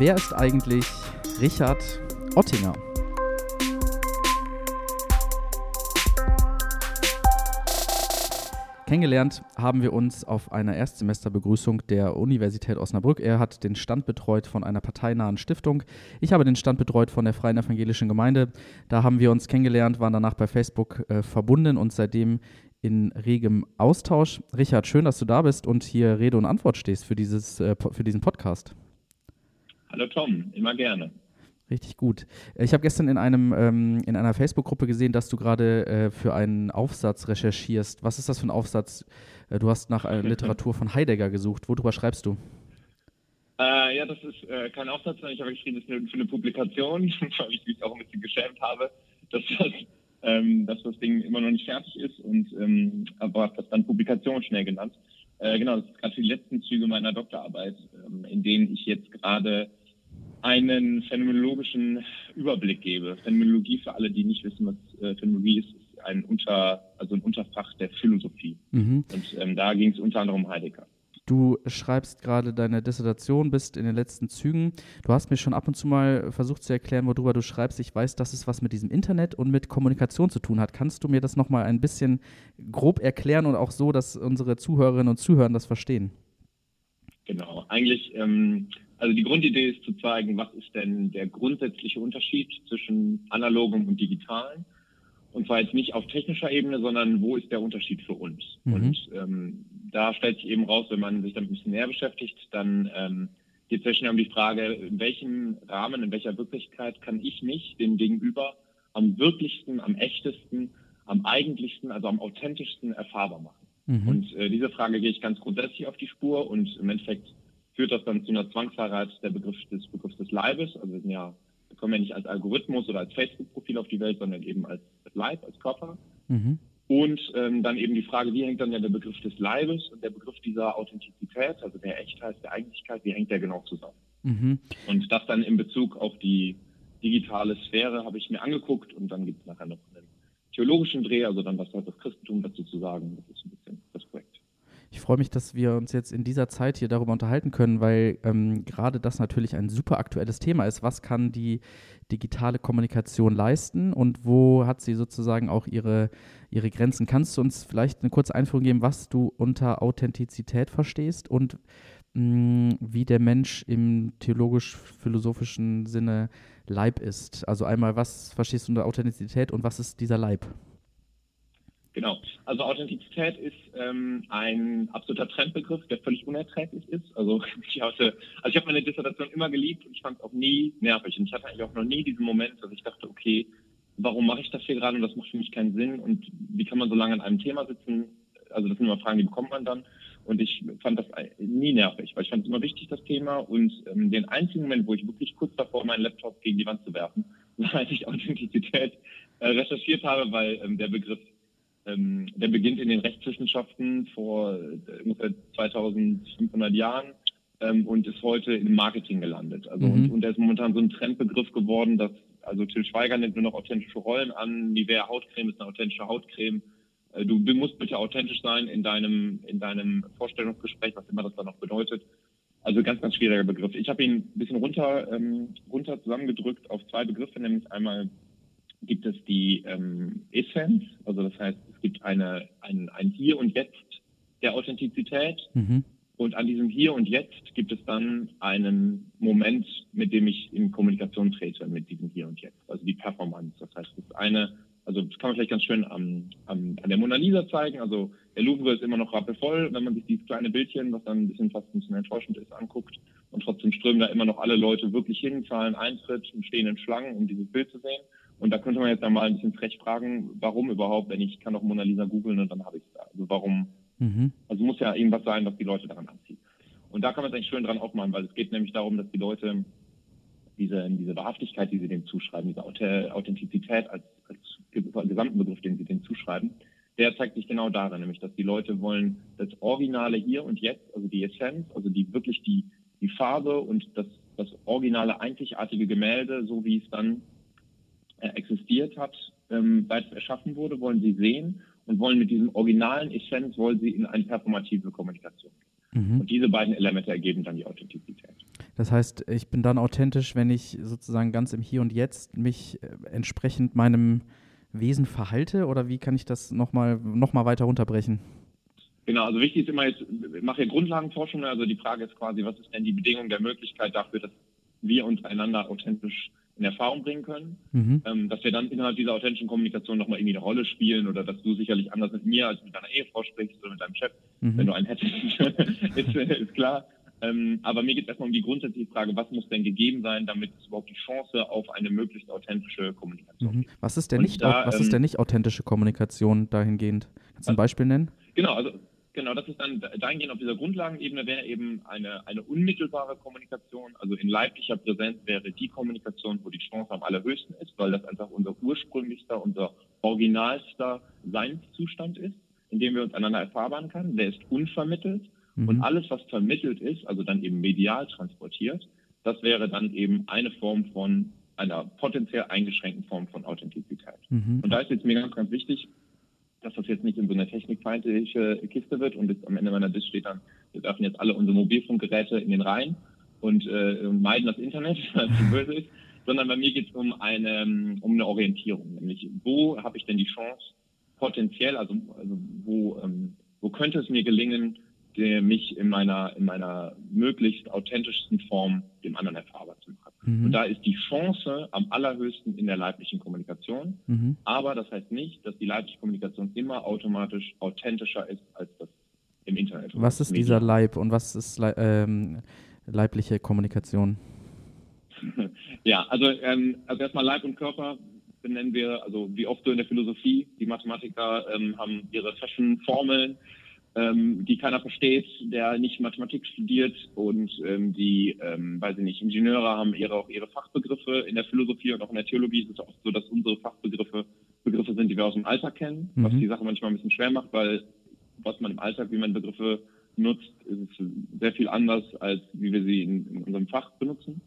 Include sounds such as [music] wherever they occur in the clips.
wer ist eigentlich Richard Ottinger? Kennengelernt haben wir uns auf einer Erstsemesterbegrüßung der Universität Osnabrück. Er hat den Stand betreut von einer parteinahen Stiftung. Ich habe den Stand betreut von der Freien Evangelischen Gemeinde. Da haben wir uns kennengelernt, waren danach bei Facebook äh, verbunden und seitdem in regem Austausch. Richard, schön, dass du da bist und hier Rede und Antwort stehst für, dieses, äh, für diesen Podcast. Hallo Tom, immer gerne. Richtig gut. Ich habe gestern in, einem, ähm, in einer Facebook-Gruppe gesehen, dass du gerade äh, für einen Aufsatz recherchierst. Was ist das für ein Aufsatz? Äh, du hast nach äh, [laughs] Literatur von Heidegger gesucht. Worüber schreibst du? Äh, ja, das ist äh, kein Aufsatz, sondern ich habe geschrieben, das ist eine, für eine Publikation, [laughs] weil ich mich auch ein bisschen geschämt habe, dass das, ähm, dass das Ding immer noch nicht fertig ist und ähm, aber habe das dann Publikation schnell genannt. Genau, das ist gerade die letzten Züge meiner Doktorarbeit, ähm, in denen ich jetzt gerade einen phänomenologischen Überblick gebe. Phänomenologie für alle, die nicht wissen, was äh, Phänomenologie ist, ist ein Unter, also ein Unterfach der Philosophie. Mhm. Und ähm, da ging es unter anderem um Heidegger. Du schreibst gerade deine Dissertation, bist in den letzten Zügen. Du hast mir schon ab und zu mal versucht zu erklären, worüber du schreibst. Ich weiß, dass es was mit diesem Internet und mit Kommunikation zu tun hat. Kannst du mir das nochmal ein bisschen grob erklären und auch so, dass unsere Zuhörerinnen und Zuhörer das verstehen? Genau. Eigentlich ähm, also die Grundidee ist zu zeigen, was ist denn der grundsätzliche Unterschied zwischen analogem und digitalem. Und zwar jetzt nicht auf technischer Ebene, sondern wo ist der Unterschied für uns? Mhm. Und ähm, da stellt sich eben raus, wenn man sich damit ein bisschen näher beschäftigt, dann ähm, geht es sehr schnell um die Frage, in welchem Rahmen, in welcher Wirklichkeit kann ich mich dem Gegenüber am wirklichsten, am echtesten, am eigentlichsten, also am authentischsten erfahrbar machen. Mhm. Und äh, diese Frage gehe ich ganz grundsätzlich auf die Spur und im Endeffekt führt das dann zu einer Zwangsheirat der Begriff des Begriffs des Leibes. Also wir, sind ja, wir kommen ja nicht als Algorithmus oder als Facebook-Profil auf die Welt, sondern eben als, als Leib, als Körper. Mhm. Und ähm, dann eben die Frage, wie hängt dann ja der Begriff des Leibes und der Begriff dieser Authentizität, also der Echtheit, der Eigentlichkeit, wie hängt der genau zusammen? Mhm. Und das dann in Bezug auf die digitale Sphäre habe ich mir angeguckt und dann gibt es nachher noch einen theologischen Dreh, also dann was hat das Christentum dazu zu sagen. Das ist ein bisschen das Projekt. Ich freue mich, dass wir uns jetzt in dieser Zeit hier darüber unterhalten können, weil ähm, gerade das natürlich ein super aktuelles Thema ist. Was kann die digitale Kommunikation leisten und wo hat sie sozusagen auch ihre, ihre Grenzen? Kannst du uns vielleicht eine kurze Einführung geben, was du unter Authentizität verstehst und mh, mm, wie der Mensch im theologisch-philosophischen Sinne Leib ist? Also einmal, was verstehst du unter Authentizität und was ist dieser Leib? Genau. Also Authentizität ist ähm, ein absoluter Trendbegriff, der völlig unerträglich ist. Also [laughs] ich hatte, also ich habe meine Dissertation immer geliebt und ich fand es auch nie nervig. Und ich hatte eigentlich auch noch nie diesen Moment, dass ich dachte, okay, warum mache ich das hier gerade und das macht für mich keinen Sinn und wie kann man so lange an einem Thema sitzen? Also das sind immer Fragen, die bekommt man dann. Und ich fand das nie nervig, weil ich fand es immer wichtig, das Thema. Und ähm, den einzigen Moment, wo ich wirklich kurz davor meinen Laptop gegen die Wand zu werfen, [laughs] war, als ich Authentizität äh, recherchiert habe, weil ähm, der Begriff ähm, der beginnt in den Rechtswissenschaften vor äh, ungefähr 2500 Jahren ähm, und ist heute im Marketing gelandet. Also mhm. und, und der ist momentan so ein Trendbegriff geworden, dass also Till Schweiger nimmt nur noch authentische Rollen an. Nivea Hautcreme ist eine authentische Hautcreme. Äh, du musst bitte authentisch sein in deinem in deinem Vorstellungsgespräch, was immer das dann noch bedeutet. Also ganz, ganz schwieriger Begriff. Ich habe ihn ein bisschen runter, ähm, runter zusammengedrückt auf zwei Begriffe, nämlich einmal gibt es die ähm, Essenz, also das heißt, es gibt eine, ein, ein Hier und Jetzt der Authentizität. Mhm. Und an diesem Hier und Jetzt gibt es dann einen Moment, mit dem ich in Kommunikation trete mit diesem Hier und Jetzt, also die Performance. Das heißt, das eine, also das kann man vielleicht ganz schön am, am, an der Mona Lisa zeigen. Also der Louvre ist immer noch rappelvoll, wenn man sich dieses kleine Bildchen, was dann ein bisschen fast ein bisschen enttäuschend ist, anguckt. Und trotzdem strömen da immer noch alle Leute wirklich hin, zahlen Eintritt und stehen in Schlangen, um dieses Bild zu sehen. Und da könnte man jetzt einmal ein bisschen frech fragen, warum überhaupt, wenn ich kann doch Mona Lisa googeln und dann habe ich es da. Also warum? Mhm. Also muss ja irgendwas sein, was die Leute daran anzieht. Und da kann man es eigentlich schön dran aufmachen, weil es geht nämlich darum, dass die Leute diese, diese Wahrhaftigkeit, die sie dem zuschreiben, diese Authentizität als, als gesamten Begriff, den sie dem zuschreiben, der zeigt sich genau darin, nämlich dass die Leute wollen das Originale hier und jetzt, also die Essenz, also die wirklich die, die Farbe und das, das originale, einzigartige Gemälde, so wie es dann existiert hat, ähm, seit es erschaffen wurde, wollen sie sehen und wollen mit diesem originalen Essenz, wollen sie in eine performative Kommunikation gehen. Mhm. Und diese beiden Elemente ergeben dann die Authentizität. Das heißt, ich bin dann authentisch, wenn ich sozusagen ganz im Hier und Jetzt mich äh, entsprechend meinem Wesen verhalte oder wie kann ich das nochmal noch mal weiter runterbrechen? Genau, also wichtig ist immer jetzt, ich mache ja Grundlagenforschung, also die Frage ist quasi, was ist denn die Bedingung der Möglichkeit dafür, dass wir uns einander authentisch in Erfahrung bringen können, mhm. ähm, dass wir dann innerhalb dieser authentischen Kommunikation nochmal irgendwie eine Rolle spielen oder dass du sicherlich anders mit mir als mit deiner Ehefrau sprichst oder mit deinem Chef, mhm. wenn du einen hättest, [laughs] ist, ist klar. Ähm, aber mir geht es erstmal um die grundsätzliche Frage, was muss denn gegeben sein, damit es überhaupt die Chance auf eine möglichst authentische Kommunikation mhm. Was ist denn nicht, da, was ist ähm, denn nicht authentische Kommunikation dahingehend? Kannst du ein Beispiel nennen? Genau, also Genau, das ist dann dahingehend auf dieser Grundlagenebene wäre eben eine, eine unmittelbare Kommunikation. Also in leiblicher Präsenz wäre die Kommunikation, wo die Chance am allerhöchsten ist, weil das einfach unser ursprünglichster, unser originalster Seinszustand ist, in dem wir uns einander erfahren können. Der ist unvermittelt. Mhm. Und alles, was vermittelt ist, also dann eben medial transportiert, das wäre dann eben eine Form von einer potenziell eingeschränkten Form von Authentizität. Mhm. Und da ist jetzt mir ganz, ganz wichtig, dass das jetzt nicht in so eine technikfeindliche Kiste wird. Und jetzt am Ende meiner Liste steht dann, wir werfen jetzt alle unsere Mobilfunkgeräte in den Rhein und, äh, meiden das Internet, [laughs] weil es böse ist, sondern bei mir geht es um eine, um eine Orientierung, nämlich wo habe ich denn die Chance, potenziell, also, also wo, ähm, wo könnte es mir gelingen, mich in meiner, in meiner möglichst authentischsten Form dem anderen erfahrbar zu machen. Mhm. Und da ist die Chance am allerhöchsten in der leiblichen Kommunikation. Mhm. Aber das heißt nicht, dass die leibliche Kommunikation immer automatisch authentischer ist als das im Internet. Was ist dieser Leib und was ist ähm, leibliche Kommunikation? [laughs] ja, also, ähm, also erstmal Leib und Körper benennen wir, also wie oft so in der Philosophie, die Mathematiker ähm, haben ihre festen Formeln, ähm, die keiner versteht, der nicht Mathematik studiert und ähm, die, ähm, weiß ich nicht, Ingenieure haben ihre, auch ihre Fachbegriffe. In der Philosophie und auch in der Theologie ist es oft so, dass unsere Fachbegriffe Begriffe sind, die wir aus dem Alltag kennen, mhm. was die Sache manchmal ein bisschen schwer macht, weil was man im Alltag, wie man Begriffe nutzt, ist sehr viel anders, als wie wir sie in, in unserem Fach benutzen.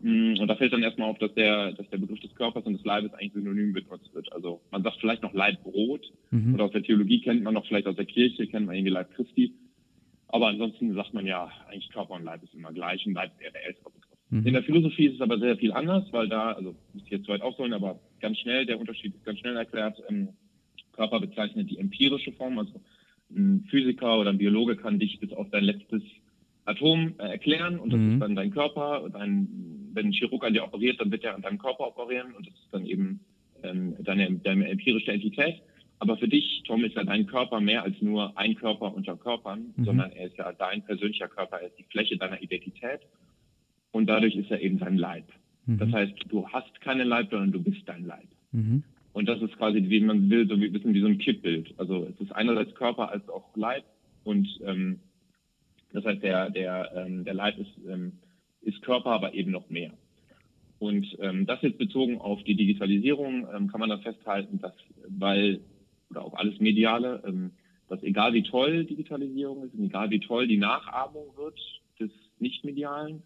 Mm, und da fällt dann erstmal auf, dass der, dass der Begriff des Körpers und des Leibes eigentlich synonym benutzt wird. Also man sagt vielleicht noch Leibbrot mhm. oder aus der Theologie kennt man noch vielleicht aus der Kirche, kennt man irgendwie Leib Christi. Aber ansonsten sagt man ja, eigentlich Körper und Leib ist immer gleich und Leib ist eher der ältere Begriff. Mhm. In der Philosophie ist es aber sehr viel anders, weil da, also muss ich jetzt zu weit ausholen, aber ganz schnell, der Unterschied ist ganz schnell erklärt. Ähm, Körper bezeichnet die empirische Form, also ein Physiker oder ein Biologe kann dich bis auf dein letztes Atom äh, erklären und das mhm. ist dann dein Körper. Dein, wenn ein Chirurg an dir operiert, dann wird er an deinem Körper operieren und das ist dann eben ähm, deine, deine empirische Entität. Aber für dich, Tom, ist ja dein Körper mehr als nur ein Körper unter Körpern, mhm. sondern er ist ja dein persönlicher Körper, er ist die Fläche deiner Identität und dadurch ist er eben dein Leib. Mhm. Das heißt, du hast keinen Leib, sondern du bist dein Leib. Mhm. Und das ist quasi, wie man will, so wie, bisschen wie so ein Kippbild. Also es ist einerseits Körper als auch Leib und ähm, das heißt, der, der, ähm, der Leib ist, ähm, ist Körper, aber eben noch mehr. Und ähm, das jetzt bezogen auf die Digitalisierung ähm, kann man dann festhalten, dass, weil, oder auch alles Mediale, ähm, dass egal wie toll Digitalisierung ist, und egal wie toll die Nachahmung wird des Nicht-Medialen,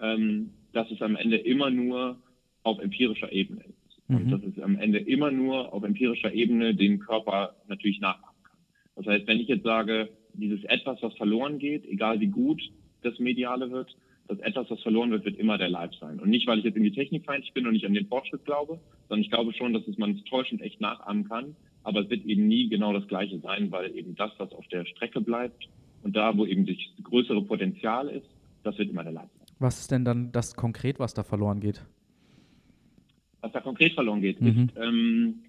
ähm, dass es am Ende immer nur auf empirischer Ebene ist. Mhm. Und dass es am Ende immer nur auf empirischer Ebene den Körper natürlich nachahmen kann. Das heißt, wenn ich jetzt sage, dieses Etwas, was verloren geht, egal wie gut das Mediale wird, das Etwas, was verloren wird, wird immer der Leib sein. Und nicht, weil ich jetzt in die Technik feindlich bin und nicht an den Fortschritt glaube, sondern ich glaube schon, dass es man es täuschend echt nachahmen kann. Aber es wird eben nie genau das Gleiche sein, weil eben das, was auf der Strecke bleibt und da, wo eben das größere Potenzial ist, das wird immer der Leib sein. Was ist denn dann das konkret, was da verloren geht? Was da konkret verloren geht, mhm. ist, ähm,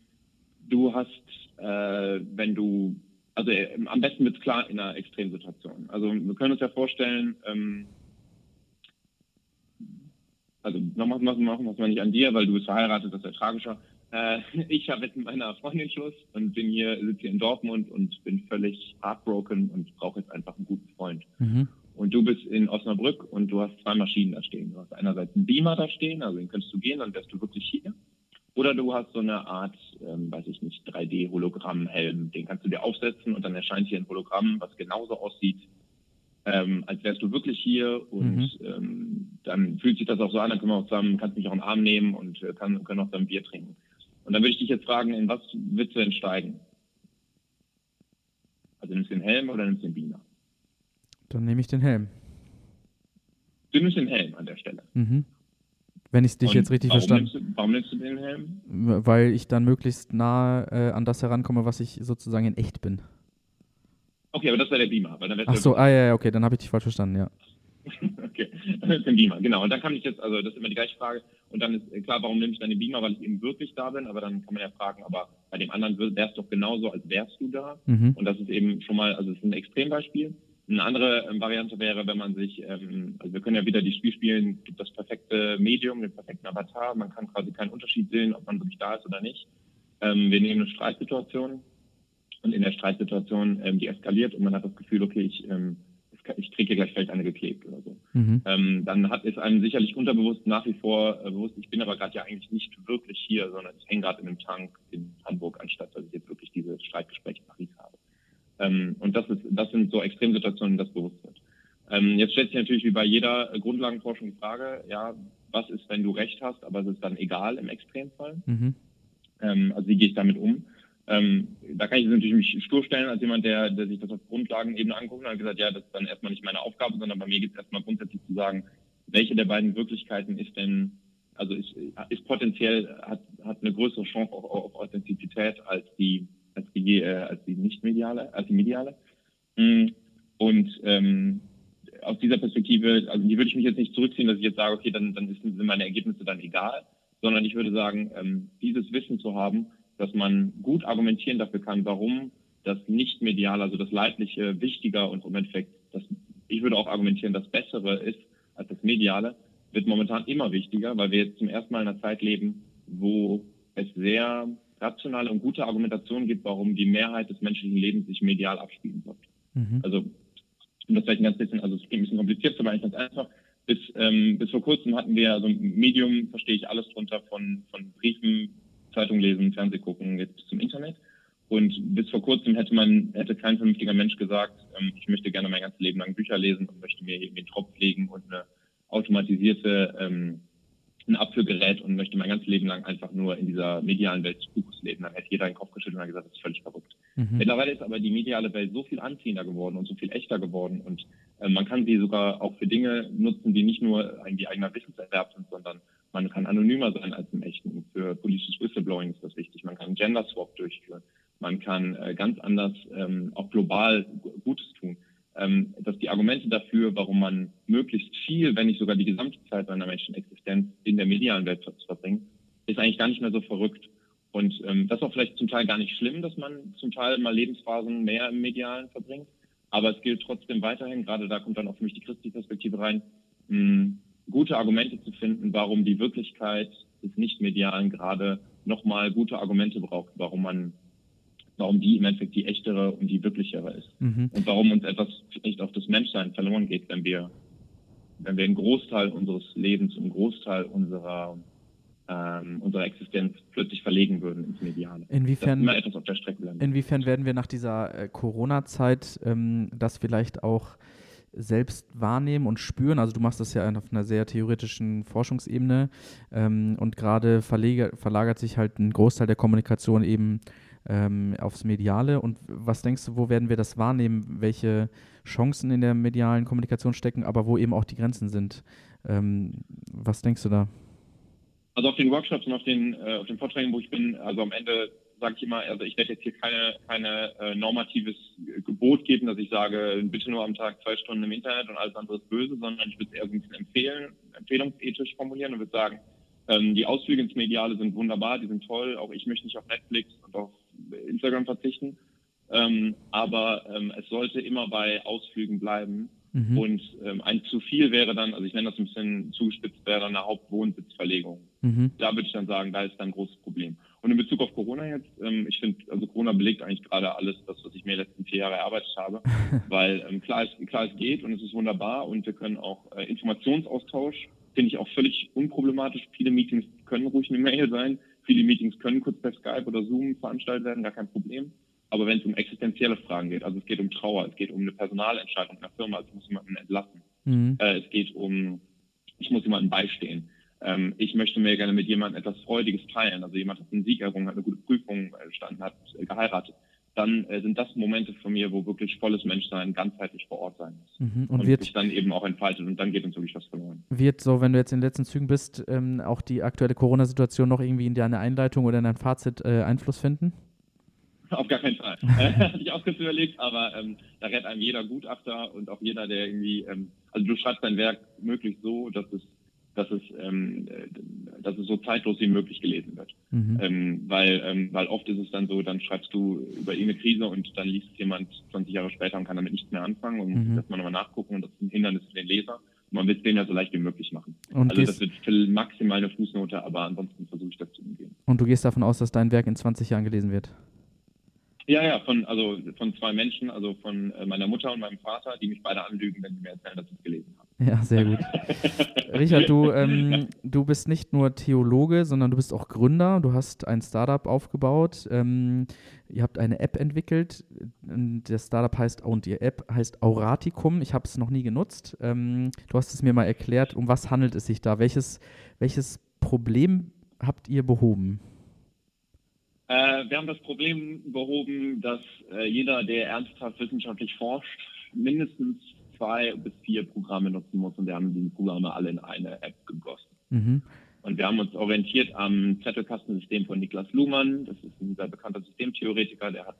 du hast, äh, wenn du also äh, am besten wird es klar in einer Extremsituation. Also wir können uns ja vorstellen, ähm, also nochmal machen, machen wir es mal nicht an dir, weil du bist verheiratet, das ist ja tragischer. Äh, [laughs] ich habe jetzt mit meiner Freundin Schluss und bin hier, sitze hier in Dortmund und bin völlig heartbroken und brauche jetzt einfach einen guten Freund. Mhm. Und du bist in Osnabrück und du hast zwei Maschinen da stehen. Du hast einerseits einen Beamer da stehen, also den könntest du gehen, dann wärst du wirklich hier. Oder du hast so eine Art, ähm, weiß ich nicht, 3D-Hologramm-Helm. Den kannst du dir aufsetzen und dann erscheint hier ein Hologramm, was genauso aussieht, ähm, als wärst du wirklich hier. Und mhm. ähm, dann fühlt sich das auch so an, dann können wir auch zusammen, kannst mich auch in den Arm nehmen und äh, kann, können auch dann Bier trinken. Und dann würde ich dich jetzt fragen, in was willst du denn steigen? Also nimmst du den Helm oder nimmst du den Beamer? Dann nehme ich den Helm. Du nimmst den Helm an der Stelle. Mhm. Wenn ich dich Und jetzt richtig verstanden du, warum nimmst du den Helm? Weil ich dann möglichst nah äh, an das herankomme, was ich sozusagen in echt bin. Okay, aber das wäre der Beamer. Weil dann Ach so, ah ja, ja, okay, dann habe ich dich falsch verstanden, ja. [laughs] okay, dann ist ein Beamer, genau. Und dann kann ich jetzt, also das ist immer die gleiche Frage. Und dann ist äh, klar, warum nehme ich dann den Beamer? Weil ich eben wirklich da bin. Aber dann kann man ja fragen, aber bei dem anderen wäre es doch genauso, als wärst du da. Mhm. Und das ist eben schon mal, also es ist ein Extrembeispiel. Eine andere ähm, Variante wäre, wenn man sich, ähm, also wir können ja wieder die Spiel spielen, gibt das perfekte Medium, den perfekten Avatar. Man kann quasi keinen Unterschied sehen, ob man wirklich da ist oder nicht. Ähm, wir nehmen eine Streitsituation und in der Streitsituation, ähm, die eskaliert und man hat das Gefühl, okay, ich, ähm, ich kriege hier gleich vielleicht eine geklebt oder so. Mhm. Ähm, dann hat es einem sicherlich unterbewusst nach wie vor äh, bewusst, ich bin aber gerade ja eigentlich nicht wirklich hier, sondern ich hänge gerade in einem Tank in Hamburg, anstatt dass ich jetzt wirklich dieses Streitgespräch in Paris habe. Ähm, und das ist, das sind so Extremsituationen, das bewusst wird. Ähm, jetzt stellt sich natürlich wie bei jeder äh, Grundlagenforschung die Frage, ja, was ist, wenn du recht hast, aber es ist dann egal im Extremfall? Mhm. Ähm, also wie gehe ich damit um? Ähm, da kann ich natürlich mich stur stellen als jemand, der, der sich das auf Grundlagenebene anguckt und hat gesagt, ja, das ist dann erstmal nicht meine Aufgabe, sondern bei mir geht es erstmal grundsätzlich zu sagen, welche der beiden Wirklichkeiten ist denn, also ist, ist potenziell, hat, hat eine größere Chance auf, auf Authentizität als die, als die, äh, als die nicht mediale, als die mediale. Mm, Und ähm, aus dieser Perspektive, also die würde ich mich jetzt nicht zurückziehen, dass ich jetzt sage, okay, dann, dann sind meine Ergebnisse dann egal, sondern ich würde sagen, ähm, dieses Wissen zu haben, dass man gut argumentieren dafür kann, warum das nicht-mediale, also das Leibliche, wichtiger und im Endeffekt, das, ich würde auch argumentieren, das Bessere ist als das Mediale, wird momentan immer wichtiger, weil wir jetzt zum ersten Mal in einer Zeit leben, wo es sehr rationale und gute Argumentationen gibt, warum die Mehrheit des menschlichen Lebens sich medial abspielen sollte. Mhm. Also, um das vielleicht ein ganz bisschen, also es klingt ein bisschen kompliziert, aber eigentlich ganz einfach. Bis, ähm, bis vor kurzem hatten wir, also Medium verstehe ich alles drunter von, von Briefen, Zeitung lesen, Fernseh gucken, jetzt bis zum Internet. Und bis vor kurzem hätte man, hätte kein vernünftiger Mensch gesagt, ähm, ich möchte gerne mein ganzes Leben lang Bücher lesen und möchte mir irgendwie einen Tropf legen und eine automatisierte, ähm, ein Abführgerät und möchte mein ganzes Leben lang einfach nur in dieser medialen Welt des Buches leben. Dann hätte jeder den Kopf geschüttelt und hat gesagt, das ist völlig verrückt. Mhm. Mittlerweile ist aber die mediale Welt so viel anziehender geworden und so viel echter geworden und äh, man kann sie sogar auch für Dinge nutzen, die nicht nur irgendwie eigener Wissenserwerb sind, sondern man kann anonymer sein als im echten. Für politisches Whistleblowing ist das wichtig. Man kann Gender Swap durchführen. Man kann äh, ganz anders ähm, auch global Gu- Gutes tun. Ähm, dass die Argumente dafür, warum man möglichst viel, wenn nicht sogar die gesamte Zeit seiner Menschenexistenz in der medialen Welt ver- verbringt, ist eigentlich gar nicht mehr so verrückt. Und ähm, das ist auch vielleicht zum Teil gar nicht schlimm, dass man zum Teil mal Lebensphasen mehr im Medialen verbringt. Aber es gilt trotzdem weiterhin, gerade da kommt dann auch für mich die christliche Perspektive rein, mh, gute Argumente zu finden, warum die Wirklichkeit des Nicht-Medialen gerade nochmal gute Argumente braucht, warum man, warum die im Endeffekt die echtere und die wirklichere ist. Mhm. Und warum uns etwas vielleicht auf das Menschsein verloren geht, wenn wir, wenn wir einen Großteil unseres Lebens, einen Großteil unserer, ähm, unserer Existenz plötzlich verlegen würden ins Mediale. Inwiefern, inwiefern werden wir nach dieser äh, Corona-Zeit ähm, das vielleicht auch selbst wahrnehmen und spüren? Also du machst das ja auf einer sehr theoretischen Forschungsebene ähm, und gerade verlagert sich halt ein Großteil der Kommunikation eben ähm, aufs Mediale. Und was denkst du, wo werden wir das wahrnehmen? Welche Chancen in der medialen Kommunikation stecken, aber wo eben auch die Grenzen sind? Ähm, was denkst du da? Also auf den Workshops und auf den, äh, auf den Vorträgen, wo ich bin, also am Ende sage ich immer, also ich werde jetzt hier keine, keine äh, normatives Gebot geben, dass ich sage, bitte nur am Tag zwei Stunden im Internet und alles andere ist böse, sondern ich würde es eher so ein bisschen empfehlen, empfehlungsethisch formulieren und würde sagen, ähm, die Ausflüge ins Mediale sind wunderbar, die sind toll, auch ich möchte nicht auf Netflix und auf Instagram verzichten, ähm, aber ähm, es sollte immer bei Ausflügen bleiben Mhm. und ähm, ein zu viel wäre dann, also ich nenne das ein bisschen zugespitzt, wäre dann eine Hauptwohnsitzverlegung Mhm. da würde ich dann sagen, da ist dann ein großes Problem. Und in Bezug auf Corona jetzt, ähm, ich finde, also Corona belegt eigentlich gerade alles, das, was ich mir die letzten vier Jahre erarbeitet habe, [laughs] weil ähm, klar, es, klar, es geht und es ist wunderbar und wir können auch äh, Informationsaustausch, finde ich auch völlig unproblematisch. Viele Meetings können ruhig eine Mail sein, viele Meetings können kurz per Skype oder Zoom veranstaltet werden, gar kein Problem. Aber wenn es um existenzielle Fragen geht, also es geht um Trauer, es geht um eine Personalentscheidung in der Firma, also ich muss jemanden entlassen, Mhm. äh, es geht um, ich muss jemandem beistehen. Ähm, ich möchte mir gerne mit jemandem etwas Freudiges teilen. Also jemand hat einen Sieg errungen, hat eine gute Prüfung äh, bestanden, hat äh, geheiratet. Dann äh, sind das Momente von mir, wo wirklich volles Menschsein ganzheitlich vor Ort sein muss. Mhm. Und, und wird sich dann eben auch entfaltet und dann geht uns wirklich was verloren. Wird so, wenn du jetzt in den letzten Zügen bist, ähm, auch die aktuelle Corona-Situation noch irgendwie in deine Einleitung oder in dein Fazit äh, Einfluss finden? Auf gar keinen Fall. [laughs] [laughs] Hatte ich auch kurz überlegt, aber ähm, da rät einem jeder Gutachter und auch jeder, der irgendwie, ähm, also du schreibst dein Werk möglichst so, dass es dass es, ähm, dass es so zeitlos wie möglich gelesen wird. Mhm. Ähm, weil, ähm, weil oft ist es dann so, dann schreibst du über irgendeine Krise und dann liest jemand 20 Jahre später und kann damit nichts mehr anfangen und mhm. muss erstmal nochmal nachgucken und das ist ein Hindernis für den Leser. Und man will es denen ja so leicht wie möglich machen. Und also das wird für maximal eine Fußnote, aber ansonsten versuche ich das zu umgehen. Und du gehst davon aus, dass dein Werk in 20 Jahren gelesen wird? Ja, ja, von, also von zwei Menschen, also von äh, meiner Mutter und meinem Vater, die mich beide anlügen, wenn sie mir erzählen, dass ich es gelesen habe. Ja, sehr gut. [laughs] Richard, du, ähm, du bist nicht nur Theologe, sondern du bist auch Gründer. Du hast ein Startup aufgebaut. Ähm, ihr habt eine App entwickelt. Das Startup heißt, und die App heißt Auraticum. Ich habe es noch nie genutzt. Ähm, du hast es mir mal erklärt. Um was handelt es sich da? Welches, welches Problem habt ihr behoben? Äh, wir haben das Problem behoben, dass äh, jeder, der ernsthaft wissenschaftlich forscht, mindestens zwei bis vier Programme nutzen muss und wir haben diese Programme alle in eine App gegossen. Mhm. Und wir haben uns orientiert am Zettelkastensystem von Niklas Luhmann. Das ist ein sehr bekannter Systemtheoretiker, der hat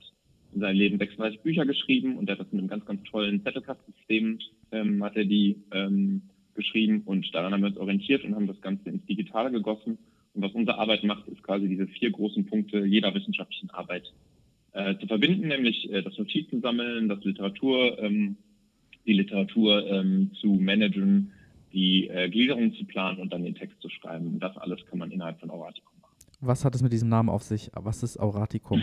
in seinem Leben 36 Bücher geschrieben und der hat das mit einem ganz, ganz tollen Zettelkastensystem ähm, hat er die ähm, geschrieben und daran haben wir uns orientiert und haben das Ganze ins Digitale gegossen und was unsere Arbeit macht, ist quasi diese vier großen Punkte jeder wissenschaftlichen Arbeit äh, zu verbinden, nämlich äh, das Notizen sammeln, das Literatur, ähm, die Literatur ähm, zu managen, die äh, Gliederung zu planen und dann den Text zu schreiben. Und das alles kann man innerhalb von Auraticum machen. Was hat es mit diesem Namen auf sich? Was ist Auraticum?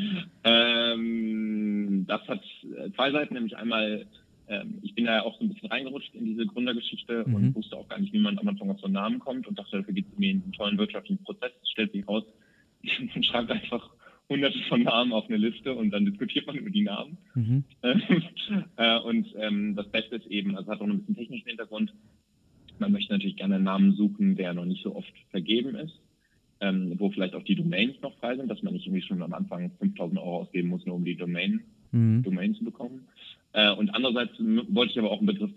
[laughs] ähm, das hat äh, zwei Seiten, nämlich einmal ähm, ich bin da ja auch so ein bisschen reingerutscht in diese Gründergeschichte mhm. und wusste auch gar nicht, wie man am Anfang auf so einen Namen kommt und dachte, dafür geht es einen tollen wirtschaftlichen Prozess. Es stellt sich raus, [laughs] man schreibt einfach hunderte von Namen auf eine Liste und dann diskutiert man über die Namen. Mhm. [laughs] äh, und ähm, das Beste ist eben, also hat auch ein bisschen technischen Hintergrund, man möchte natürlich gerne einen Namen suchen, der noch nicht so oft vergeben ist. Ähm, wo vielleicht auch die Domains noch frei sind, dass man nicht irgendwie schon am Anfang 5000 Euro ausgeben muss, nur um die Domain, mhm. Domain zu bekommen. Äh, und andererseits wollte ich aber auch einen Begriff,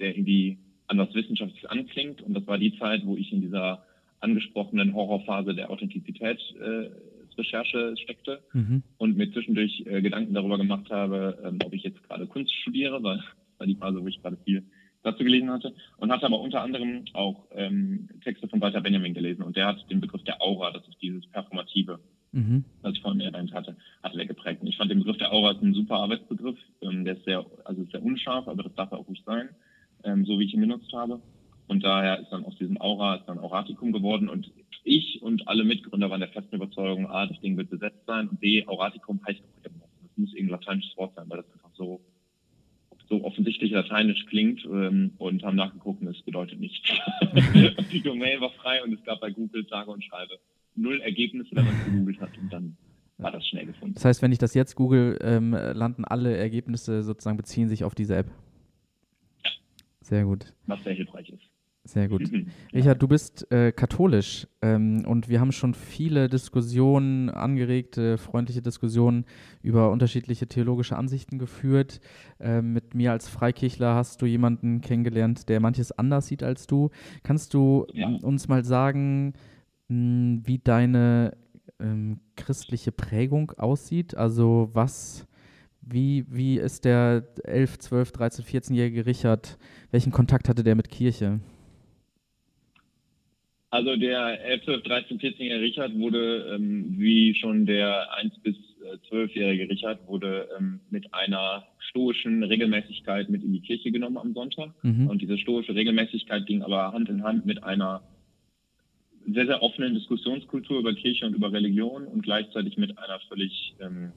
der irgendwie anders wissenschaftlich anklingt. Und das war die Zeit, wo ich in dieser angesprochenen Horrorphase der Authentizitätsrecherche äh, steckte mhm. und mir zwischendurch äh, Gedanken darüber gemacht habe, ähm, ob ich jetzt gerade Kunst studiere, weil [laughs] das war die Phase, wo ich gerade viel dazu gelesen hatte und hatte aber unter anderem auch ähm, Texte von Walter Benjamin gelesen und der hat den Begriff der Aura, das ist dieses performative mhm. was ich vorhin erwähnt hatte, hat er geprägt. Und ich fand den Begriff der Aura ein super Arbeitsbegriff. Ähm, der ist sehr, also sehr unscharf, aber das darf er auch nicht sein, ähm, so wie ich ihn benutzt habe. Und daher ist dann aus diesem Aura ist dann Auraticum geworden und und alle Mitgründer waren der festen Überzeugung, A, das Ding wird besetzt sein und B, Auraticum heißt auch irgendwas. Das muss irgendein lateinisches Wort sein, weil das einfach so, so offensichtlich lateinisch klingt ähm, und haben nachgeguckt und es bedeutet nichts. [laughs] die Domain war frei und es gab bei Google sage und schreibe null Ergebnisse, wenn man es gegoogelt hat und dann war das schnell gefunden. Das heißt, wenn ich das jetzt google, ähm, landen alle Ergebnisse sozusagen, beziehen sich auf diese App. Ja. Sehr gut. Was sehr hilfreich ist. Sehr gut. [laughs] Richard, du bist äh, katholisch ähm, und wir haben schon viele Diskussionen, angeregte, freundliche Diskussionen über unterschiedliche theologische Ansichten geführt. Ähm, mit mir als Freikirchler hast du jemanden kennengelernt, der manches anders sieht als du. Kannst du ja. uns mal sagen, hm, wie deine ähm, christliche Prägung aussieht. Also was, wie, wie ist der 11, 12, 13, 14-jährige Richard, welchen Kontakt hatte der mit Kirche? Also der 11, 12, 13, 14-jährige Richard wurde, ähm, wie schon der 1 bis 12-jährige Richard, wurde ähm, mit einer stoischen Regelmäßigkeit mit in die Kirche genommen am Sonntag. Mhm. Und diese stoische Regelmäßigkeit ging aber Hand in Hand mit einer sehr, sehr offenen Diskussionskultur über Kirche und über Religion und gleichzeitig mit einer völlig ähm,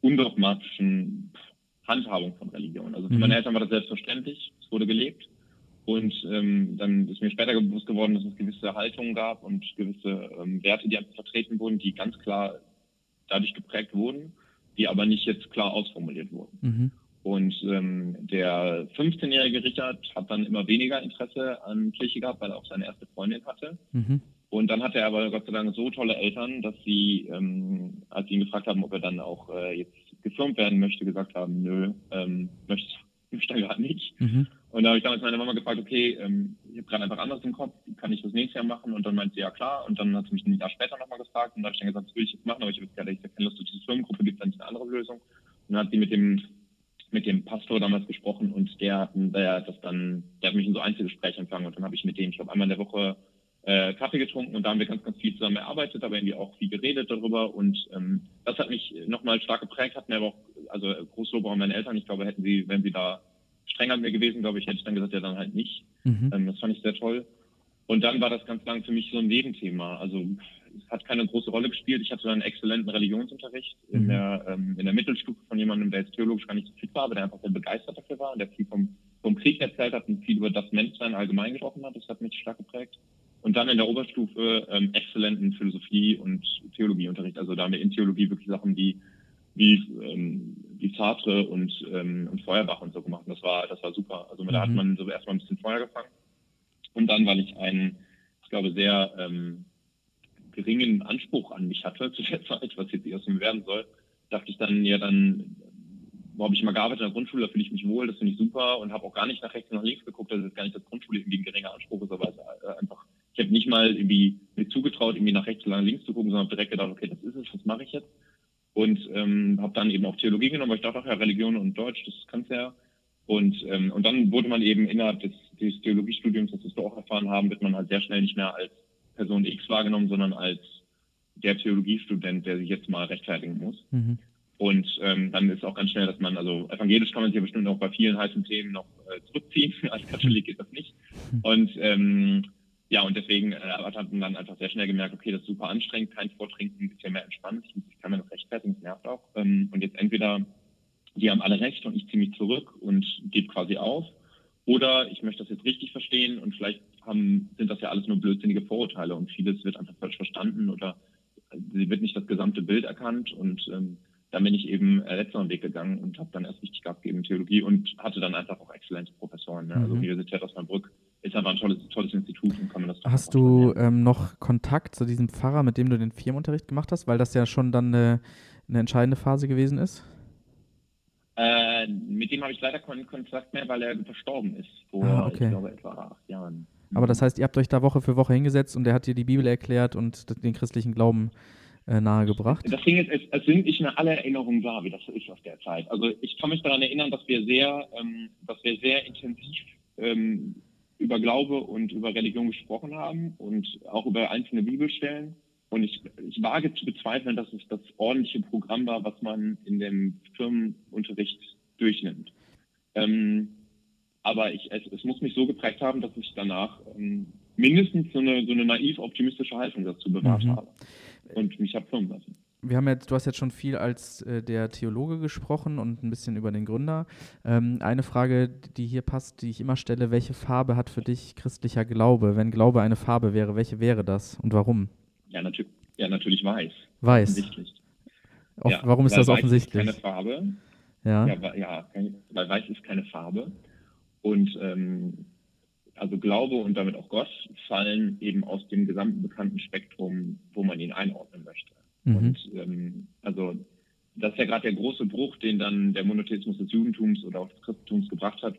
undogmatischen Handhabung von Religion. Also für mhm. meine Eltern war das selbstverständlich, es wurde gelebt. Und ähm, dann ist mir später bewusst geworden, dass es gewisse Haltungen gab und gewisse ähm, Werte, die einfach vertreten wurden, die ganz klar dadurch geprägt wurden, die aber nicht jetzt klar ausformuliert wurden. Mhm. Und ähm, der 15-jährige Richard hat dann immer weniger Interesse an Kirche gehabt, weil er auch seine erste Freundin hatte. Mhm. Und dann hatte er aber Gott sei Dank so tolle Eltern, dass sie, ähm, als sie ihn gefragt haben, ob er dann auch äh, jetzt gefilmt werden möchte, gesagt haben, nö, ähm, möchte, möchte er gerade nicht. Mhm. Und da habe ich damals meine Mama gefragt, okay, ähm, ich habe gerade einfach anderes im Kopf, kann ich das nächstes Jahr machen? Und dann meinte sie, ja klar. Und dann hat sie mich ein Jahr später nochmal gefragt und da habe ich dann gesagt, das will ich jetzt machen, aber ich habe jetzt gerade keine Lust auf diese Firmengruppe, gibt es dann eine andere Lösung? Und dann hat sie mit dem mit dem Pastor damals gesprochen und der hat, der das dann, der hat mich in so Einzelgespräche empfangen und dann habe ich mit dem, ich glaube, einmal in der Woche äh, Kaffee getrunken und da haben wir ganz, ganz viel zusammen erarbeitet, aber irgendwie auch viel geredet darüber und ähm, das hat mich nochmal stark geprägt, hat mir aber auch, also Großlober an meine Eltern, ich glaube, hätten sie, wenn sie da strenger mit mir gewesen, glaube ich, hätte ich dann gesagt, ja, dann halt nicht. Mhm. Ähm, das fand ich sehr toll. Und dann war das ganz lang für mich so ein Nebenthema. Also es hat keine große Rolle gespielt. Ich hatte dann einen exzellenten Religionsunterricht mhm. in, der, ähm, in der Mittelstufe von jemandem, der jetzt theologisch gar nicht so fit war, aber der einfach sehr begeistert dafür war und der viel vom, vom Krieg erzählt hat und viel über das Menschsein allgemein gesprochen hat. Das hat mich stark geprägt. Und dann in der Oberstufe ähm, exzellenten Philosophie und Theologieunterricht. Also da haben wir in Theologie wirklich Sachen wie wie, ähm, wie Sartre und, ähm, und Feuerbach und so gemacht. Und das war, das war super. Also da mhm. hat man so erstmal ein bisschen Feuer gefangen. Und dann, weil ich einen, ich glaube, sehr ähm, geringen Anspruch an mich hatte zu der [laughs] Zeit, was jetzt erst mir werden soll, dachte ich dann, ja, dann wo habe ich immer gearbeitet in der Grundschule, da fühle ich mich wohl, das finde ich super und habe auch gar nicht nach rechts und nach links geguckt, dass es gar nicht das Grundschule irgendwie ein geringer Anspruch ist, aber es äh, einfach, ich habe nicht mal irgendwie mir zugetraut, irgendwie nach rechts und nach links zu gucken, sondern habe direkt gedacht, okay, das ist es, was mache ich jetzt? Und ähm, habe dann eben auch Theologie genommen, weil ich dachte, ach ja, Religion und Deutsch, das kannst du ja. Und, ähm, und dann wurde man eben innerhalb des, des Theologiestudiums, das wir auch erfahren haben, wird man halt sehr schnell nicht mehr als Person X wahrgenommen, sondern als der Theologiestudent, der sich jetzt mal rechtfertigen muss. Mhm. Und ähm, dann ist auch ganz schnell, dass man, also evangelisch kann man sich ja bestimmt auch bei vielen heißen Themen noch äh, zurückziehen. [laughs] Als Katholik geht das nicht. Mhm. Und ähm, ja, und deswegen äh, hat man dann einfach sehr schnell gemerkt, okay, das ist super anstrengend, kein Vortrinken ist ja mehr entspannt, ich kann mir das rechtfertigen, das nervt auch. Ähm, und jetzt entweder die haben alle recht und ich ziehe mich zurück und gebe quasi auf, oder ich möchte das jetzt richtig verstehen und vielleicht haben, sind das ja alles nur blödsinnige Vorurteile und vieles wird einfach falsch verstanden oder sie wird nicht das gesamte Bild erkannt und ähm, dann bin ich eben äh, letzteren Weg gegangen und habe dann erst richtig Gas gegeben in Theologie und hatte dann einfach auch exzellente Professoren. Ne? Also mhm. Universität Osnabrück ist einfach ein tolles, tolles Institut und kann man das Hast du ähm, noch Kontakt zu diesem Pfarrer, mit dem du den Firmenunterricht gemacht hast, weil das ja schon dann eine, eine entscheidende Phase gewesen ist? Äh, mit dem habe ich leider keinen Kontakt mehr, weil er verstorben ist vor, ah, okay. ich glaube, etwa acht Jahren. Aber das heißt, ihr habt euch da Woche für Woche hingesetzt und der hat dir die Bibel erklärt und den christlichen Glauben äh, nahegebracht? Das Ding ist, es, es, sind nicht mehr alle Erinnerungen da, wie das so ist aus der Zeit. Also ich kann mich daran erinnern, dass wir sehr, ähm, dass wir sehr intensiv ähm, über Glaube und über Religion gesprochen haben und auch über einzelne Bibelstellen. Und ich, ich wage zu bezweifeln, dass es das ordentliche Programm war, was man in dem Firmenunterricht durchnimmt. Ähm, aber ich, es, es, muss mich so geprägt haben, dass ich danach ähm, mindestens so eine, so eine naiv optimistische Haltung dazu bewahrt mhm. habe und mich habe firmen lassen. Wir haben jetzt, du hast jetzt schon viel als äh, der Theologe gesprochen und ein bisschen über den Gründer. Ähm, eine Frage, die hier passt, die ich immer stelle: Welche Farbe hat für dich christlicher Glaube? Wenn Glaube eine Farbe wäre, welche wäre das und warum? Ja, natür ja natürlich weiß. Weiß. Offensichtlich. Auf, ja, warum ist das offensichtlich? Weiß ist keine Farbe. Ja. Ja, ja, weil weiß ist keine Farbe. Und ähm, also Glaube und damit auch Gott fallen eben aus dem gesamten bekannten Spektrum, wo man ihn einordnen möchte. Mhm. Und ähm, also das ist ja gerade der große Bruch, den dann der Monotheismus des Judentums oder auch des Christentums gebracht hat,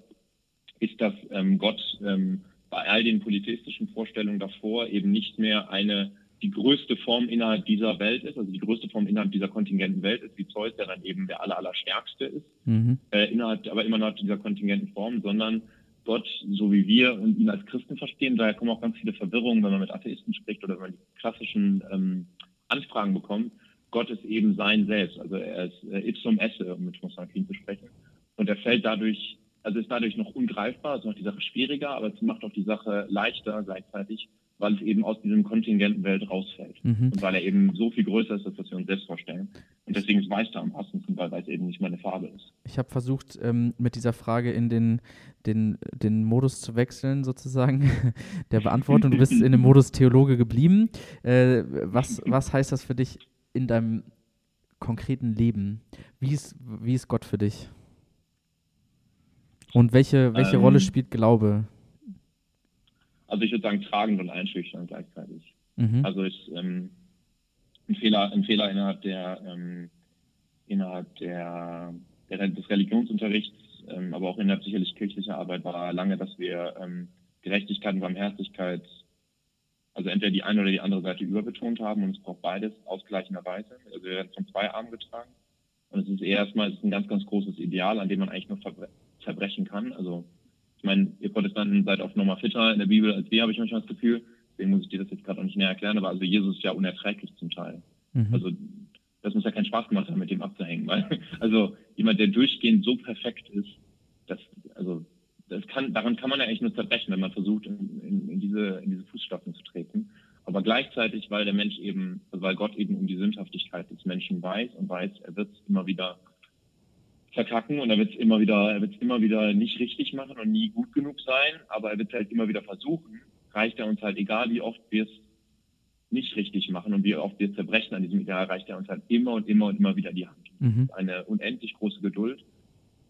ist, dass ähm, Gott ähm, bei all den polytheistischen Vorstellungen davor eben nicht mehr eine die größte Form innerhalb dieser Welt ist, also die größte Form innerhalb dieser kontingenten Welt ist, wie Zeus, der dann eben der aller, allerstärkste ist, mhm. äh, innerhalb, aber immer noch dieser kontingenten Form, sondern Gott, so wie wir und ihn als Christen verstehen. Daher kommen auch ganz viele Verwirrungen, wenn man mit Atheisten spricht oder wenn man die klassischen ähm, Anfragen bekommt. Gott ist eben sein Selbst, also er ist äh, ipsum esse, um mit Aquin zu sprechen. Und er fällt dadurch, also ist dadurch noch ungreifbar, es macht die Sache schwieriger, aber es macht auch die Sache leichter gleichzeitig, weil es eben aus diesem kontingenten Welt rausfällt. Mhm. Und weil er eben so viel größer ist, als was wir uns selbst vorstellen. Und deswegen ist da am passendsten, weil Weiß eben nicht meine Farbe ist. Ich habe versucht, ähm, mit dieser Frage in den, den, den Modus zu wechseln, sozusagen, [laughs] der Beantwortung. Du bist in dem Modus Theologe geblieben. Äh, was, was heißt das für dich in deinem konkreten Leben? Wie ist, wie ist Gott für dich? Und welche, welche ähm, Rolle spielt Glaube? Also ich würde sagen tragend und einschüchternd gleichzeitig. Mhm. Also ist ähm, ein Fehler, ein Fehler innerhalb der ähm, innerhalb der, der des Religionsunterrichts, ähm, aber auch innerhalb sicherlich kirchlicher Arbeit war lange, dass wir ähm, Gerechtigkeit und Barmherzigkeit, also entweder die eine oder die andere Seite überbetont haben und es braucht beides ausgleichenderweise. Also wir werden von zwei Armen getragen. Und es ist erstmal ein ganz, ganz großes Ideal, an dem man eigentlich nur zerbrechen kann. Also ich meine, ihr Protestanten seid oft nochmal fitter in der Bibel als wir, habe ich manchmal das Gefühl. Deswegen muss ich dir das jetzt gerade auch nicht näher erklären, aber also Jesus ist ja unerträglich zum Teil. Mhm. Also das muss ja keinen Spaß gemacht haben, mit dem abzuhängen, weil [laughs] also jemand, der durchgehend so perfekt ist, das, also das kann, daran kann man ja eigentlich nur zerbrechen, wenn man versucht, in, in, in diese, in diese Fußstapfen zu treten. Aber gleichzeitig, weil der Mensch eben, weil Gott eben um die Sündhaftigkeit des Menschen weiß und weiß, er wird es immer wieder verkacken und er wird es immer wieder, er wird es immer wieder nicht richtig machen und nie gut genug sein, aber er wird es halt immer wieder versuchen, reicht er uns halt, egal wie oft wir es nicht richtig machen und wie oft wir zerbrechen an diesem Ideal, reicht er uns halt immer und immer und immer wieder die Hand. Mhm. Eine unendlich große Geduld.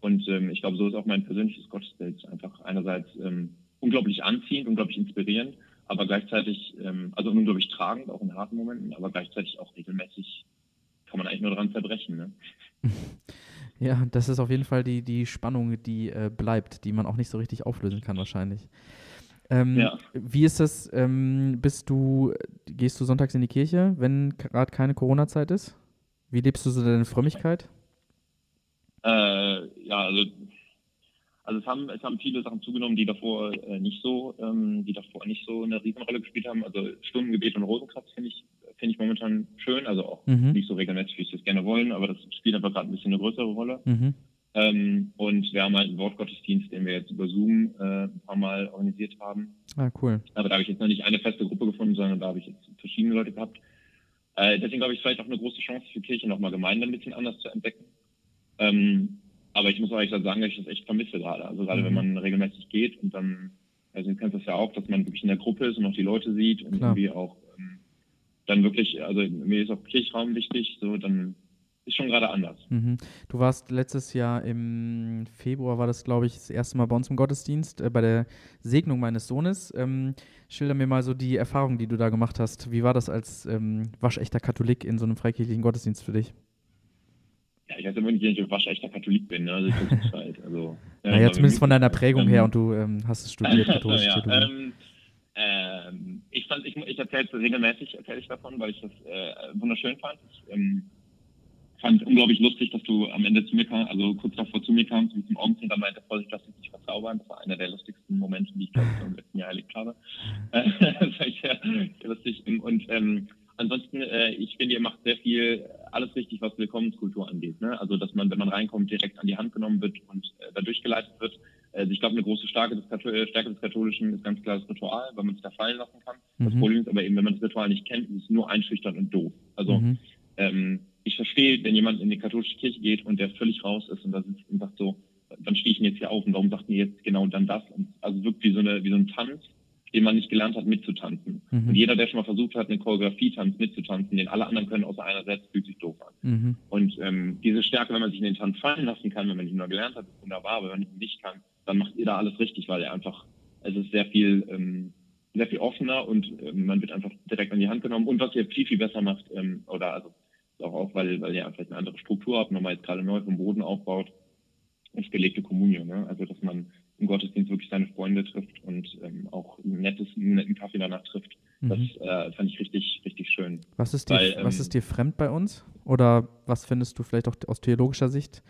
Und ähm, ich glaube, so ist auch mein persönliches Gottesbild einfach einerseits ähm, unglaublich anziehend, unglaublich inspirierend, aber gleichzeitig, ähm, also unglaublich tragend, auch in harten Momenten, aber gleichzeitig auch regelmäßig kann man eigentlich nur daran zerbrechen. Ne? [laughs] Ja, das ist auf jeden Fall die, die Spannung, die äh, bleibt, die man auch nicht so richtig auflösen kann wahrscheinlich. Ähm, ja. Wie ist das, ähm, bist du, gehst du sonntags in die Kirche, wenn gerade keine Corona-Zeit ist? Wie lebst du so deine Frömmigkeit? Äh, ja, also, also es haben, es haben viele Sachen zugenommen, die davor äh, nicht so, ähm, die davor nicht so eine Riesenrolle gespielt haben. Also Stundengebet und Rosenkratz finde ich, finde ich momentan schön, also auch mhm. nicht so regelmäßig, wie ich das gerne wollen, aber das spielt einfach gerade ein bisschen eine größere Rolle. Mhm. Ähm, und wir haben halt einen Wortgottesdienst, den wir jetzt über Zoom äh, ein paar Mal organisiert haben. Ah, cool. Aber da habe ich jetzt noch nicht eine feste Gruppe gefunden, sondern da habe ich jetzt verschiedene Leute gehabt. Äh, deswegen glaube ich, vielleicht auch eine große Chance für Kirche, nochmal Gemeinde ein bisschen anders zu entdecken. Ähm, aber ich muss auch ehrlich sagen, dass ich das echt vermisse gerade. Also gerade mhm. wenn man regelmäßig geht und dann, also du kennst das ja auch, dass man wirklich in der Gruppe ist und auch die Leute sieht und Klar. irgendwie auch dann wirklich, also mir ist auch Kirchraum wichtig, so dann ist schon gerade anders. Mhm. Du warst letztes Jahr im Februar, war das, glaube ich, das erste Mal bei uns im Gottesdienst, äh, bei der Segnung meines Sohnes. Ähm, schilder mir mal so die Erfahrung, die du da gemacht hast. Wie war das als ähm, waschechter Katholik in so einem freikirchlichen Gottesdienst für dich? Ja, ich weiß immer nicht, ich waschechter Katholik bin. Ne? Also ich halt. Also, [laughs] ja, naja, zumindest von deiner Prägung her und du ähm, hast es studiert, [laughs] katholisch ja, ähm, ähm, ich fand, ich, ich erzähle es regelmäßig, erzähle ich davon, weil ich das äh, wunderschön fand. Ich, ähm, fand unglaublich lustig, dass du am Ende zu mir kamst, also kurz davor zu mir kamst, wie zum dann meinte, Vorsicht, lass dich nicht verzaubern. Das war einer der lustigsten Momente, die ich, glaube ich, im letzten Jahr erlebt habe. [laughs] [laughs] das war sehr, sehr lustig. Und ähm, ansonsten, äh, ich finde, ihr macht sehr viel, alles richtig, was Willkommenskultur angeht. Ne? Also, dass man, wenn man reinkommt, direkt an die Hand genommen wird und äh, da durchgeleitet wird. Also ich glaube, eine große Stärke des, Stärke des Katholischen ist ganz klar das Ritual, weil man sich da fallen lassen kann. Mhm. Das Problem ist aber eben, wenn man das Ritual nicht kennt, ist es nur einschüchtern und doof. Also mhm. ähm, ich verstehe, wenn jemand in die katholische Kirche geht und der völlig raus ist und da sitzt und sagt so, dann stehe ich ihn jetzt hier auf und warum sagt ihr jetzt genau dann das? Und also wirkt wie so eine, wie so ein Tanz, den man nicht gelernt hat mitzutanzen. Mhm. Und jeder, der schon mal versucht hat, eine Choreografie-Tanz mitzutanzen, den alle anderen können außer einer selbst, fühlt sich doof an. Mhm. Und ähm, diese Stärke, wenn man sich in den Tanz fallen lassen kann, wenn man ihn nur gelernt hat, ist wunderbar, aber wenn man ihn nicht kann, dann macht ihr da alles richtig, weil er einfach, es ist sehr viel, ähm, sehr viel offener und ähm, man wird einfach direkt an die Hand genommen. Und was ihr viel, viel besser macht, ähm, oder also auch, auch weil, weil ihr vielleicht eine andere Struktur habt, nochmal jetzt gerade neu vom Boden aufbaut, ist gelegte Kommunion. Ne? Also dass man im Gottesdienst wirklich seine Freunde trifft und ähm, auch einen, nettes, einen netten Kaffee danach trifft. Mhm. Das äh, fand ich richtig, richtig schön. Was ist, dir, weil, ähm, was ist dir fremd bei uns? Oder was findest du vielleicht auch aus theologischer Sicht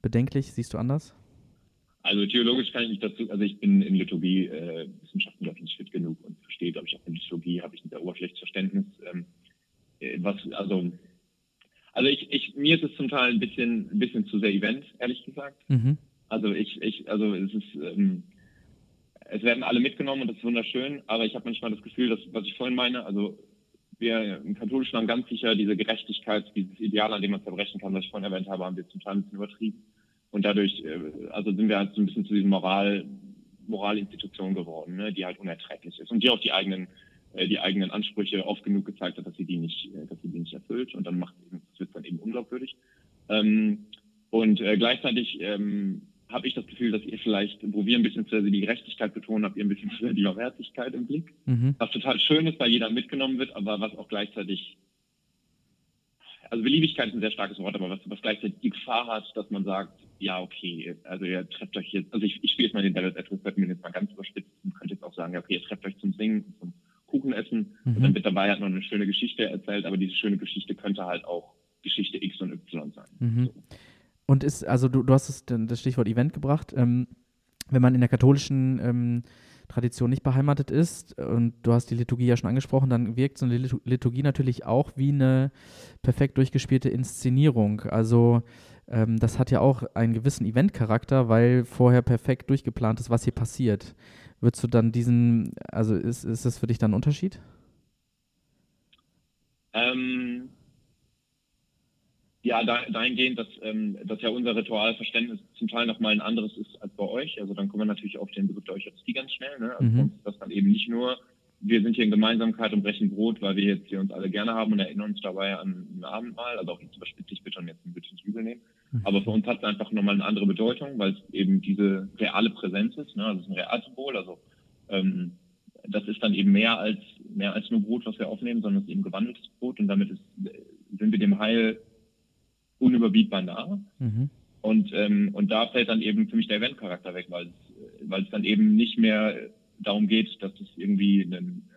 bedenklich? Siehst du anders? Also theologisch kann ich nicht dazu, also ich bin in Liturgie äh, Wissenschaften, glaube ich, nicht fit genug und verstehe, glaube ich, auch in Liturgie habe ich ein sehr oberflächliches Verständnis. Ähm, äh, was, also also ich, ich, mir ist es zum Teil ein bisschen, ein bisschen zu sehr Event, ehrlich gesagt. Mhm. Also ich, ich, also es ist, ähm, es werden alle mitgenommen und das ist wunderschön, aber ich habe manchmal das Gefühl, dass, was ich vorhin meine, also wir im Katholischen haben ganz sicher diese Gerechtigkeit, dieses Ideal, an dem man zerbrechen kann, was ich vorhin erwähnt habe, haben wir zum Teil ein bisschen übertrieben. Und dadurch, äh, also sind wir halt so ein bisschen zu diesem Moral, Moralinstitution geworden, ne, die halt unerträglich ist und die auch die eigenen die eigenen Ansprüche oft genug gezeigt hat, dass sie die nicht, äh, dass sie die nicht erfüllt und dann macht das wird dann eben unglaubwürdig. Ähm, und äh, gleichzeitig ähm, habe ich das Gefühl, dass ihr vielleicht, wo wir ein bisschen zu die Gerechtigkeit betonen, habt ihr ein bisschen [laughs] zu die Barmherzigkeit im Blick. Mhm. Was total schön ist, weil jeder mitgenommen wird, aber was auch gleichzeitig, also Beliebigkeit ist ein sehr starkes Wort, aber was, was gleichzeitig die Gefahr hat, dass man sagt, ja, okay, also ihr trefft euch jetzt, also ich, ich spiele jetzt mal den Devil's Advocate, wenn jetzt mal ganz überspitzt und könnte jetzt auch sagen, ja, okay, ihr trefft euch zum Singen, zum Kuchen essen mhm. und dann wird dabei halt noch eine schöne Geschichte erzählt, aber diese schöne Geschichte könnte halt auch Geschichte X und Y sein. Mhm. So. Und ist, also du, du hast das, das Stichwort Event gebracht, ähm, wenn man in der katholischen ähm, Tradition nicht beheimatet ist, und du hast die Liturgie ja schon angesprochen, dann wirkt so eine Liturgie natürlich auch wie eine perfekt durchgespielte Inszenierung. Also ähm, das hat ja auch einen gewissen Eventcharakter, weil vorher perfekt durchgeplant ist, was hier passiert. Würdest du dann diesen, also ist, ist das für dich dann ein Unterschied? Ähm, ja, dahingehend, dass, ähm, dass ja unser Ritualverständnis zum Teil nochmal ein anderes ist als bei euch. Also dann kommen wir natürlich auf den Begriff der Eucharistie ganz schnell. Ne? Also mhm. uns ist das dann eben nicht nur, wir sind hier in Gemeinsamkeit und brechen Brot, weil wir jetzt hier uns alle gerne haben und erinnern uns dabei an ein Abendmahl. Also auch jetzt überspitze ich bitte und jetzt ein bisschen übel nehmen. Mhm. Aber für uns hat es einfach nochmal eine andere Bedeutung, weil es eben diese reale Präsenz ist. Ne? Also es ist ein Realsymbol. Also ähm, das ist dann eben mehr als mehr als nur Brot, was wir aufnehmen, sondern es ist eben gewandeltes Brot und damit ist, sind wir dem Heil unüberbietbar nah. Mhm. Und, ähm, und da fällt dann eben für mich der Eventcharakter weg, weil es, weil es dann eben nicht mehr darum geht, dass es irgendwie ein,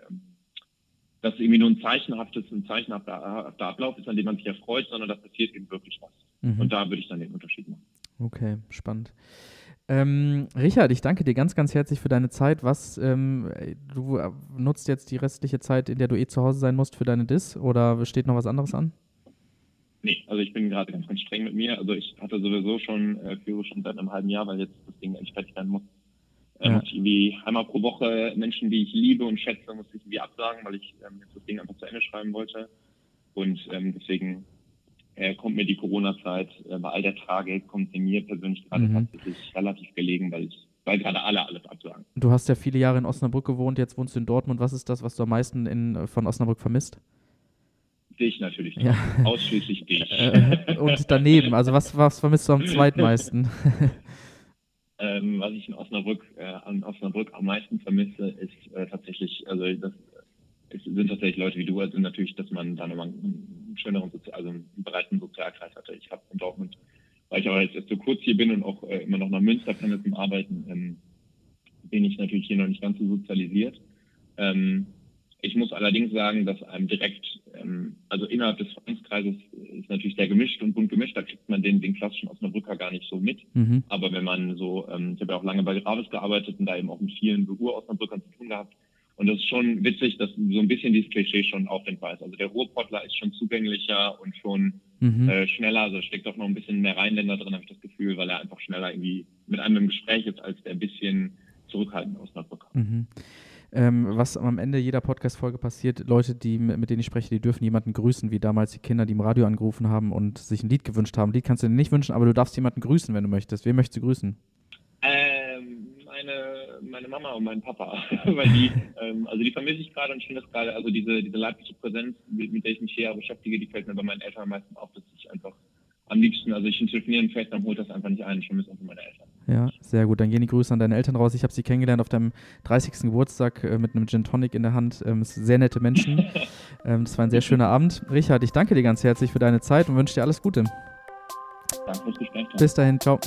dass irgendwie nur ein zeichenhaftes, ein zeichenhafter Ablauf ist, an dem man sich erfreut, sondern da passiert eben wirklich was. Mhm. Und da würde ich dann den Unterschied machen. Okay, spannend. Ähm, Richard, ich danke dir ganz, ganz herzlich für deine Zeit. Was, ähm, du nutzt jetzt die restliche Zeit, in der du eh zu Hause sein musst, für deine Dis oder steht noch was anderes an? Nee, also ich bin gerade ganz, ganz streng mit mir. Also ich hatte sowieso schon, äh, führe schon seit einem halben Jahr, weil jetzt das Ding endlich fertig sein muss. Äh, ja. ich irgendwie einmal pro Woche Menschen, die ich liebe und schätze, muss ich irgendwie absagen, weil ich ähm, jetzt das Ding einfach zu Ende schreiben wollte. Und ähm, deswegen äh, kommt mir die Corona-Zeit äh, bei all der Tragik, kommt sie mir persönlich gerade mhm. tatsächlich relativ gelegen, weil ich weil gerade alle alles absagen. Du hast ja viele Jahre in Osnabrück gewohnt, jetzt wohnst du in Dortmund. Was ist das, was du am meisten in, von Osnabrück vermisst? Dich natürlich. Ja. Ausschließlich dich. Äh, und daneben, also was, was vermisst du am [laughs] zweitmeisten? [laughs] ähm, was ich in Osnabrück, äh, an Osnabrück am meisten vermisse, ist äh, tatsächlich, also das es sind tatsächlich Leute wie du, also natürlich, dass man da nochmal einen schöneren, Sozi also einen breiten Sozialkreis hatte. Ich habe in Dortmund, weil ich aber jetzt erst so kurz hier bin und auch äh, immer noch nach Münster pendel zum Arbeiten, ähm, bin ich natürlich hier noch nicht ganz so sozialisiert. Ähm, ich muss allerdings sagen, dass einem direkt, ähm, also innerhalb des Vereinskreises ist natürlich sehr gemischt und bunt gemischt, da kriegt man den, den klassischen Osnabrücker gar nicht so mit. Mhm. Aber wenn man so, ähm, ich habe ja auch lange bei Gravis gearbeitet und da eben auch mit vielen Ur-Osnabrückern zu tun gehabt. Und das ist schon witzig, dass so ein bisschen dieses Klischee schon auffindbar ist. Also der Ruhrpottler ist schon zugänglicher und schon mhm. äh, schneller, also steckt auch noch ein bisschen mehr Rheinländer drin, habe ich das Gefühl, weil er einfach schneller irgendwie mit einem im Gespräch ist als der bisschen zurückhaltende Osnabrücker. Mhm. Ähm, was am Ende jeder Podcast-Folge passiert, Leute, die, mit denen ich spreche, die dürfen jemanden grüßen, wie damals die Kinder, die im Radio angerufen haben und sich ein Lied gewünscht haben. Lied kannst du dir nicht wünschen, aber du darfst jemanden grüßen, wenn du möchtest. Wen möchtest du grüßen? Ähm, meine, meine Mama und mein Papa. [laughs] Weil die, ähm, also die vermisse ich gerade und ich finde das gerade, also diese, diese leibliche Präsenz, mit, mit der ich mich hier beschäftige, die fällt mir bei meinen Eltern am meisten auf, dass ich einfach am liebsten, also ich telefonieren fest, dann holt das einfach nicht ein. Ich vermisse einfach meine Eltern. Ja, sehr gut. Dann gehen die Grüße an deine Eltern raus. Ich habe sie kennengelernt auf deinem 30. Geburtstag äh, mit einem Gin Tonic in der Hand. Ähm, sehr nette Menschen. [laughs] ähm, das war ein sehr schöner Abend. Richard, ich danke dir ganz herzlich für deine Zeit und wünsche dir alles Gute. Danke fürs Gespräch. Bis dahin, ciao.